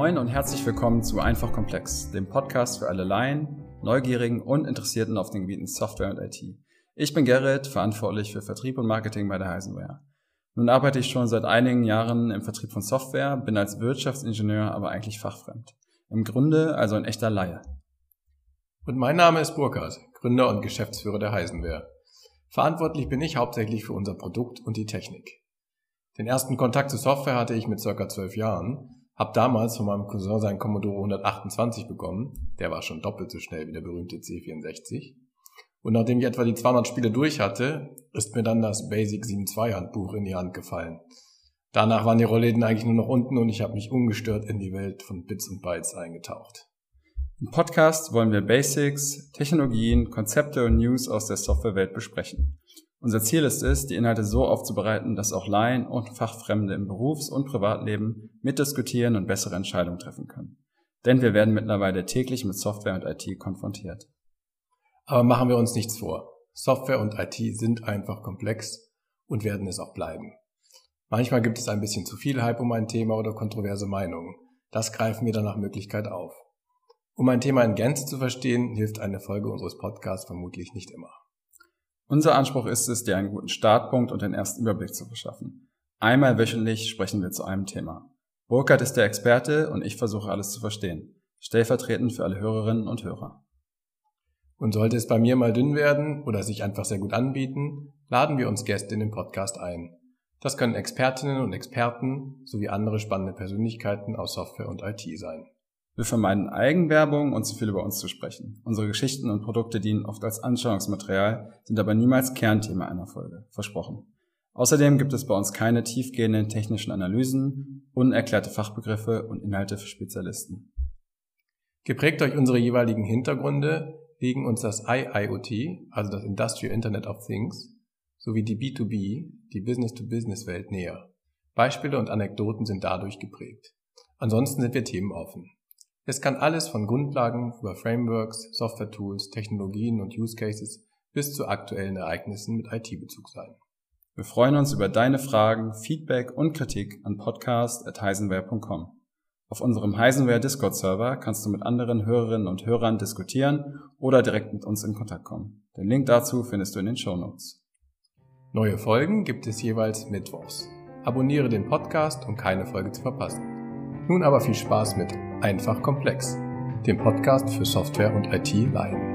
Moin und herzlich willkommen zu Einfach Komplex, dem Podcast für alle Laien, Neugierigen und Interessierten auf den Gebieten Software und IT. Ich bin Gerrit, verantwortlich für Vertrieb und Marketing bei der Heisenware. Nun arbeite ich schon seit einigen Jahren im Vertrieb von Software, bin als Wirtschaftsingenieur aber eigentlich fachfremd. Im Grunde also ein echter Laie. Und mein Name ist Burkhard, Gründer und Geschäftsführer der Heisenware. Verantwortlich bin ich hauptsächlich für unser Produkt und die Technik. Den ersten Kontakt zu Software hatte ich mit circa zwölf Jahren, hab damals von meinem Cousin seinen Commodore 128 bekommen, der war schon doppelt so schnell wie der berühmte C64. Und nachdem ich etwa die 200 Spiele durch hatte, ist mir dann das Basic 7.2 Handbuch in die Hand gefallen. Danach waren die Rollläden eigentlich nur noch unten und ich habe mich ungestört in die Welt von Bits und Bytes eingetaucht. Im Podcast wollen wir Basics, Technologien, Konzepte und News aus der Softwarewelt besprechen. Unser Ziel ist es, die Inhalte so aufzubereiten, dass auch Laien und Fachfremde im Berufs- und Privatleben mitdiskutieren und bessere Entscheidungen treffen können. Denn wir werden mittlerweile täglich mit Software und IT konfrontiert. Aber machen wir uns nichts vor. Software und IT sind einfach komplex und werden es auch bleiben. Manchmal gibt es ein bisschen zu viel Hype um ein Thema oder kontroverse Meinungen. Das greifen wir dann nach Möglichkeit auf. Um ein Thema in Gänze zu verstehen, hilft eine Folge unseres Podcasts vermutlich nicht immer. Unser Anspruch ist es, dir einen guten Startpunkt und den ersten Überblick zu verschaffen. Einmal wöchentlich sprechen wir zu einem Thema. Burkhardt ist der Experte und ich versuche alles zu verstehen. Stellvertretend für alle Hörerinnen und Hörer. Und sollte es bei mir mal dünn werden oder sich einfach sehr gut anbieten, laden wir uns Gäste in den Podcast ein. Das können Expertinnen und Experten sowie andere spannende Persönlichkeiten aus Software und IT sein. Wir vermeiden Eigenwerbung und zu viel über uns zu sprechen. Unsere Geschichten und Produkte dienen oft als Anschauungsmaterial, sind aber niemals Kernthema einer Folge. Versprochen. Außerdem gibt es bei uns keine tiefgehenden technischen Analysen, unerklärte Fachbegriffe und Inhalte für Spezialisten. Geprägt durch unsere jeweiligen Hintergründe liegen uns das IIoT, also das Industrial Internet of Things, sowie die B2B, die Business-to-Business-Welt näher. Beispiele und Anekdoten sind dadurch geprägt. Ansonsten sind wir themenoffen. Es kann alles von Grundlagen über Frameworks, Software-Tools, Technologien und Use Cases bis zu aktuellen Ereignissen mit IT-Bezug sein. Wir freuen uns über deine Fragen, Feedback und Kritik an podcast.heisenware.com. Auf unserem Heisenware Discord Server kannst du mit anderen Hörerinnen und Hörern diskutieren oder direkt mit uns in Kontakt kommen. Den Link dazu findest du in den Show Notes. Neue Folgen gibt es jeweils mittwochs. Abonniere den Podcast, um keine Folge zu verpassen. Nun aber viel Spaß mit Einfach komplex, dem Podcast für Software und IT-Laien.